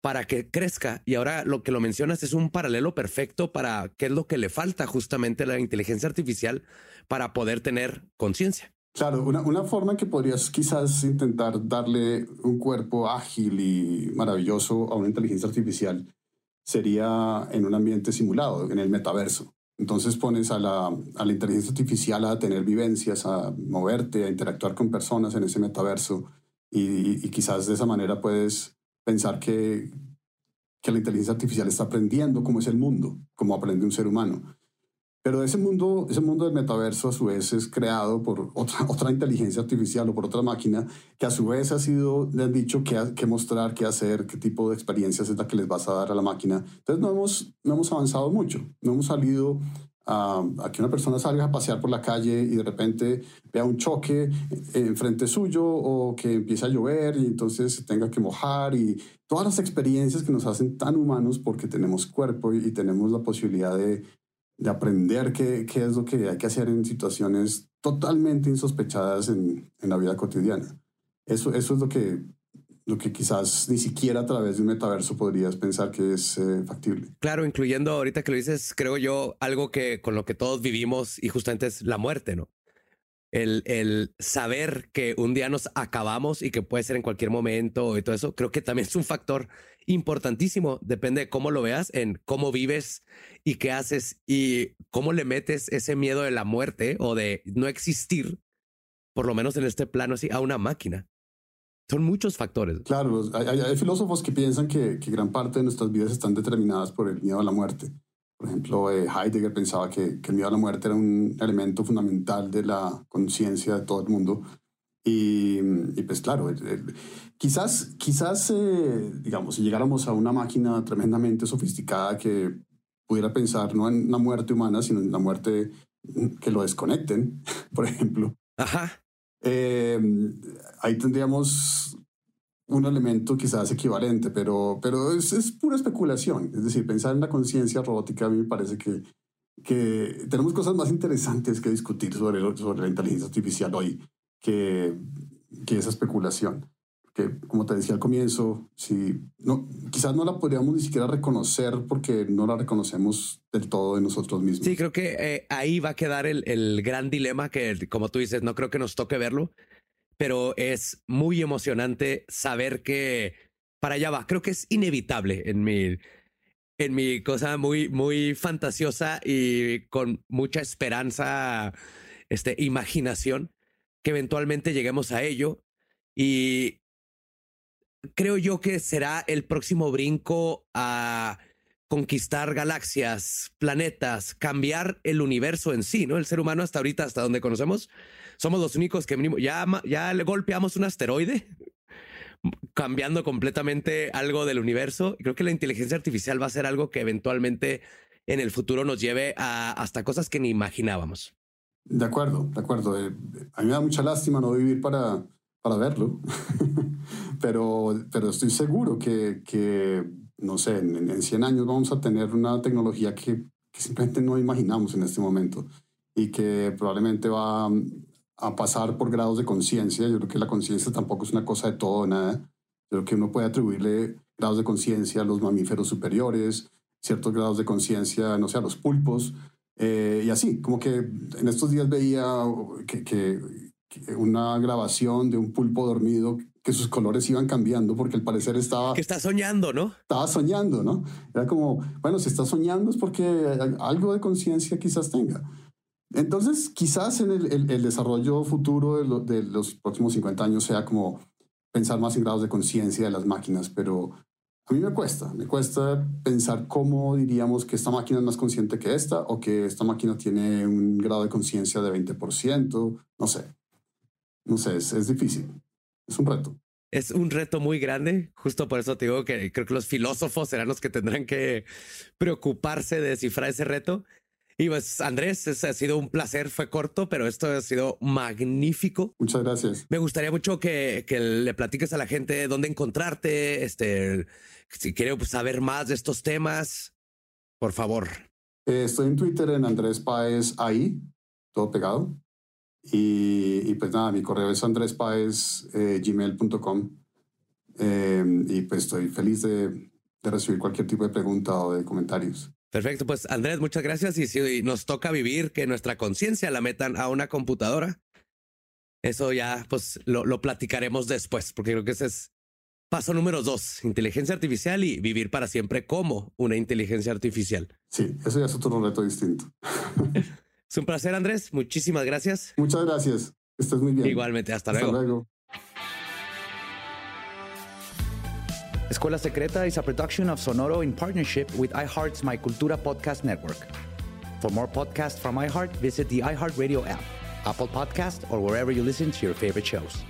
para que crezca. Y ahora lo que lo mencionas es un paralelo perfecto para qué es lo que le falta justamente a la inteligencia artificial para poder tener conciencia. Claro, una, una, forma que podrías quizás intentar darle un cuerpo ágil y maravilloso a una inteligencia artificial sería en un ambiente simulado, en el metaverso. Entonces pones a la, a la inteligencia artificial a tener vivencias, a moverte, a interactuar con personas en ese metaverso y, quizás de esa manera puedes pensar que, que la inteligencia artificial está aprendiendo cómo es el mundo, cómo aprende un ser humano. Pero ese mundo, ese mundo del metaverso a su vez es creado por otra, otra inteligencia artificial o por otra máquina que a su vez ha sido, le han dicho qué, qué mostrar, qué hacer, qué tipo de experiencias es la que les vas a dar a la máquina. Entonces no hemos, no hemos avanzado mucho, no hemos salido a, a, que una persona salga a pasear por la calle y de repente vea un choque enfrente suyo o que empiece a llover y entonces se tenga que mojar y todas las experiencias que nos hacen tan humanos porque tenemos cuerpo y, y tenemos la posibilidad de de aprender qué, qué, es lo que hay que hacer en situaciones totalmente insospechadas en, en la vida cotidiana. Eso, eso es lo que, lo que quizás ni siquiera a través de un metaverso podrías pensar que es eh, factible. Claro, incluyendo ahorita que lo dices, creo yo, algo que con lo que todos vivimos y justamente es la muerte, ¿no? El, el, saber que un día nos acabamos y que puede ser en cualquier momento y todo eso, creo que también es un factor importantísimo. Depende de cómo lo veas, en cómo vives y qué haces y cómo le metes ese miedo de la muerte o de no existir, por lo menos en este plano así, a una máquina. Son muchos factores. Claro, hay, hay filósofos que piensan que, que, gran parte de nuestras vidas están determinadas por el miedo a la muerte. Por ejemplo, eh, Heidegger pensaba que, que, el miedo a la muerte era un elemento fundamental de la conciencia de todo el mundo. Y, y pues claro, el, el, quizás, quizás eh, digamos, si llegáramos a una máquina tremendamente sofisticada que pudiera pensar no en la muerte humana, sino en la muerte que lo desconecten, por ejemplo. Ajá. Eh, ahí tendríamos un elemento quizás equivalente, pero, pero es, es pura especulación. Es decir, pensar en la conciencia robótica a mí me parece que, que tenemos cosas más interesantes que discutir sobre, sobre la inteligencia artificial hoy que, que esa especulación que, como te decía al comienzo, si no, quizás no la podríamos ni siquiera reconocer porque no la reconocemos del todo de nosotros mismos. Sí, creo que eh, ahí va a quedar el, el, gran dilema que, como tú dices, no creo que nos toque verlo, pero es muy emocionante saber que para allá va. Creo que es inevitable en mi, en mi cosa muy, muy fantasiosa y con mucha esperanza, este, imaginación, que eventualmente lleguemos a ello. Y creo yo que será el próximo brinco a conquistar galaxias, planetas, cambiar el universo en sí, ¿no? El ser humano hasta ahorita, hasta donde conocemos, somos los únicos que venimos, ya, le golpeamos un asteroide, cambiando completamente algo del universo. Creo que la inteligencia artificial va a ser algo que eventualmente en el futuro nos lleve a hasta cosas que ni imaginábamos. De acuerdo, de acuerdo. Eh, a mí me da mucha lástima no vivir para, para verlo, pero, pero estoy seguro que, que no sé, en, en, 100 años vamos a tener una tecnología que, que simplemente no imaginamos en este momento y que probablemente va a pasar por grados de conciencia. Yo creo que la conciencia tampoco es una cosa de todo o nada. Yo creo que uno puede atribuirle grados de conciencia a los mamíferos superiores, ciertos grados de conciencia, no sé, a los pulpos, eh, y así, como que en estos días veía que, que una grabación de un pulpo dormido que sus colores iban cambiando porque al parecer estaba... Que está soñando, ¿no? Estaba soñando, ¿no? Era como, bueno, si está soñando es porque algo de conciencia quizás tenga. Entonces, quizás en el, el, el desarrollo futuro de, lo, de, los próximos 50 años sea como pensar más en grados de conciencia de las máquinas, pero a mí me cuesta, me cuesta pensar cómo diríamos que esta máquina es más consciente que esta o que esta máquina tiene un grado de conciencia de 20%, no sé no sé, es, es, difícil. Es un reto. Es un reto muy grande. Justo por eso te digo que creo que los filósofos serán los que tendrán que preocuparse de descifrar ese reto. Y pues Andrés, ha sido un placer, fue corto, pero esto ha sido magnífico. Muchas gracias. Me gustaría mucho que, que le platiques a la gente dónde encontrarte, este, si quiere pues, saber más de estos temas, por favor. Eh, estoy en Twitter en Andrés Páez ahí, todo pegado. Y, y pues nada, mi correo es andrespaez.gmail.com eh, y pues estoy feliz de, de recibir cualquier tipo de pregunta o de comentarios. Perfecto, pues Andrés, muchas gracias. Y si nos toca vivir que nuestra conciencia la metan a una computadora, eso ya pues lo, lo, platicaremos después, porque creo que ese es paso número dos, inteligencia artificial y vivir para siempre como una inteligencia artificial. Sí, eso ya es otro reto distinto. es un placer, Andrés. Muchísimas gracias. Muchas gracias. Estás muy bien. Igualmente, hasta, hasta luego. luego. Escuela Secreta is a production of Sonoro in partnership with iHeart's My Cultura podcast network. For more podcasts from iHeart, visit the iHeartRadio app, Apple Podcast, or wherever you listen to your favorite shows.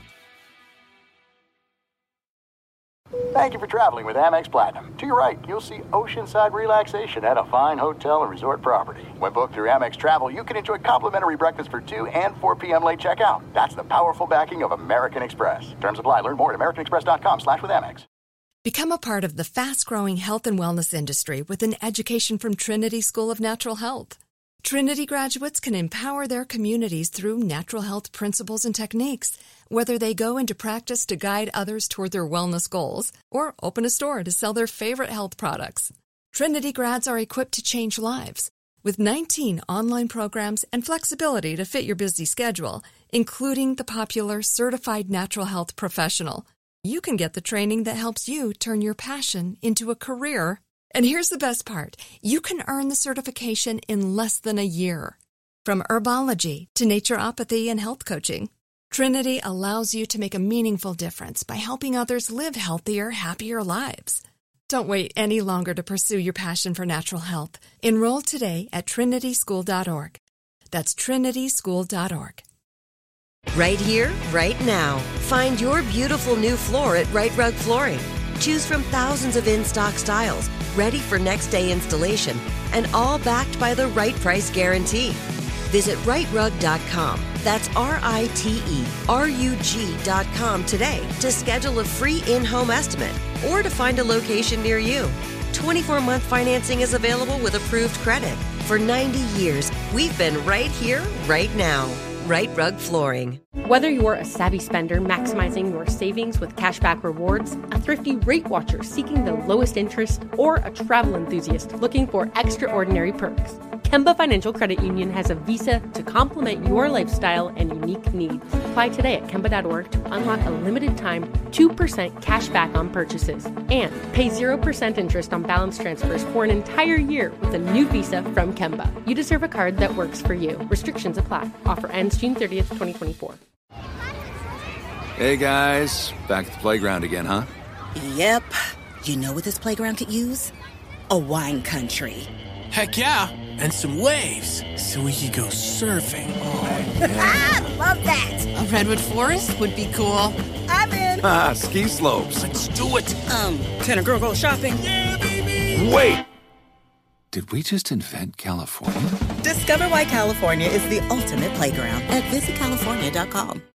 Thank you for traveling with Amex Platinum. To your right, you'll see oceanside relaxation at a fine hotel and resort property. When booked through Amex Travel, you can enjoy complimentary breakfast for 2 and 4 p.m. late checkout. That's the powerful backing of American Express. Terms apply. Learn more at americanexpress.com slash with Amex. Become a part of the fast-growing health and wellness industry with an education from Trinity School of Natural Health. Trinity graduates can empower their communities through natural health principles and techniques, whether they go into practice to guide others toward their wellness goals or open a store to sell their favorite health products. Trinity grads are equipped to change lives. With 19 online programs and flexibility to fit your busy schedule, including the popular Certified Natural Health Professional, you can get the training that helps you turn your passion into a career. And here's the best part you can earn the certification in less than a year. From herbology to naturopathy and health coaching, Trinity allows you to make a meaningful difference by helping others live healthier, happier lives. Don't wait any longer to pursue your passion for natural health. Enroll today at trinityschool.org. That's trinityschool.org. Right here, right now. Find your beautiful new floor at Right Rug Flooring. Choose from thousands of in stock styles, ready for next day installation, and all backed by the right price guarantee. Visit rightrug.com. That's R I T E R U G.com today to schedule a free in home estimate or to find a location near you. 24 month financing is available with approved credit. For 90 years, we've been right here, right now. Right Rug Flooring. Whether you're a savvy spender maximizing your savings with cashback rewards, a thrifty rate watcher seeking the lowest interest, or a travel enthusiast looking for extraordinary perks, Kemba Financial Credit Union has a visa to complement your lifestyle and unique needs. Apply today at Kemba.org to unlock a limited time 2% cash back on purchases and pay 0% interest on balance transfers for an entire year with a new visa from Kemba. You deserve a card that works for you. Restrictions apply. Offer ends June 30th, 2024. Hey guys, back at the playground again, huh? Yep. You know what this playground could use? A wine country. Heck yeah, and some waves so we could go surfing. Oh, yeah. love that. A redwood forest would be cool. I'm in. Ah, ski slopes. Let's do it. Um, can a girl go shopping? Yeah, baby. Wait. Did we just invent California? Discover why California is the ultimate playground at visitcalifornia.com.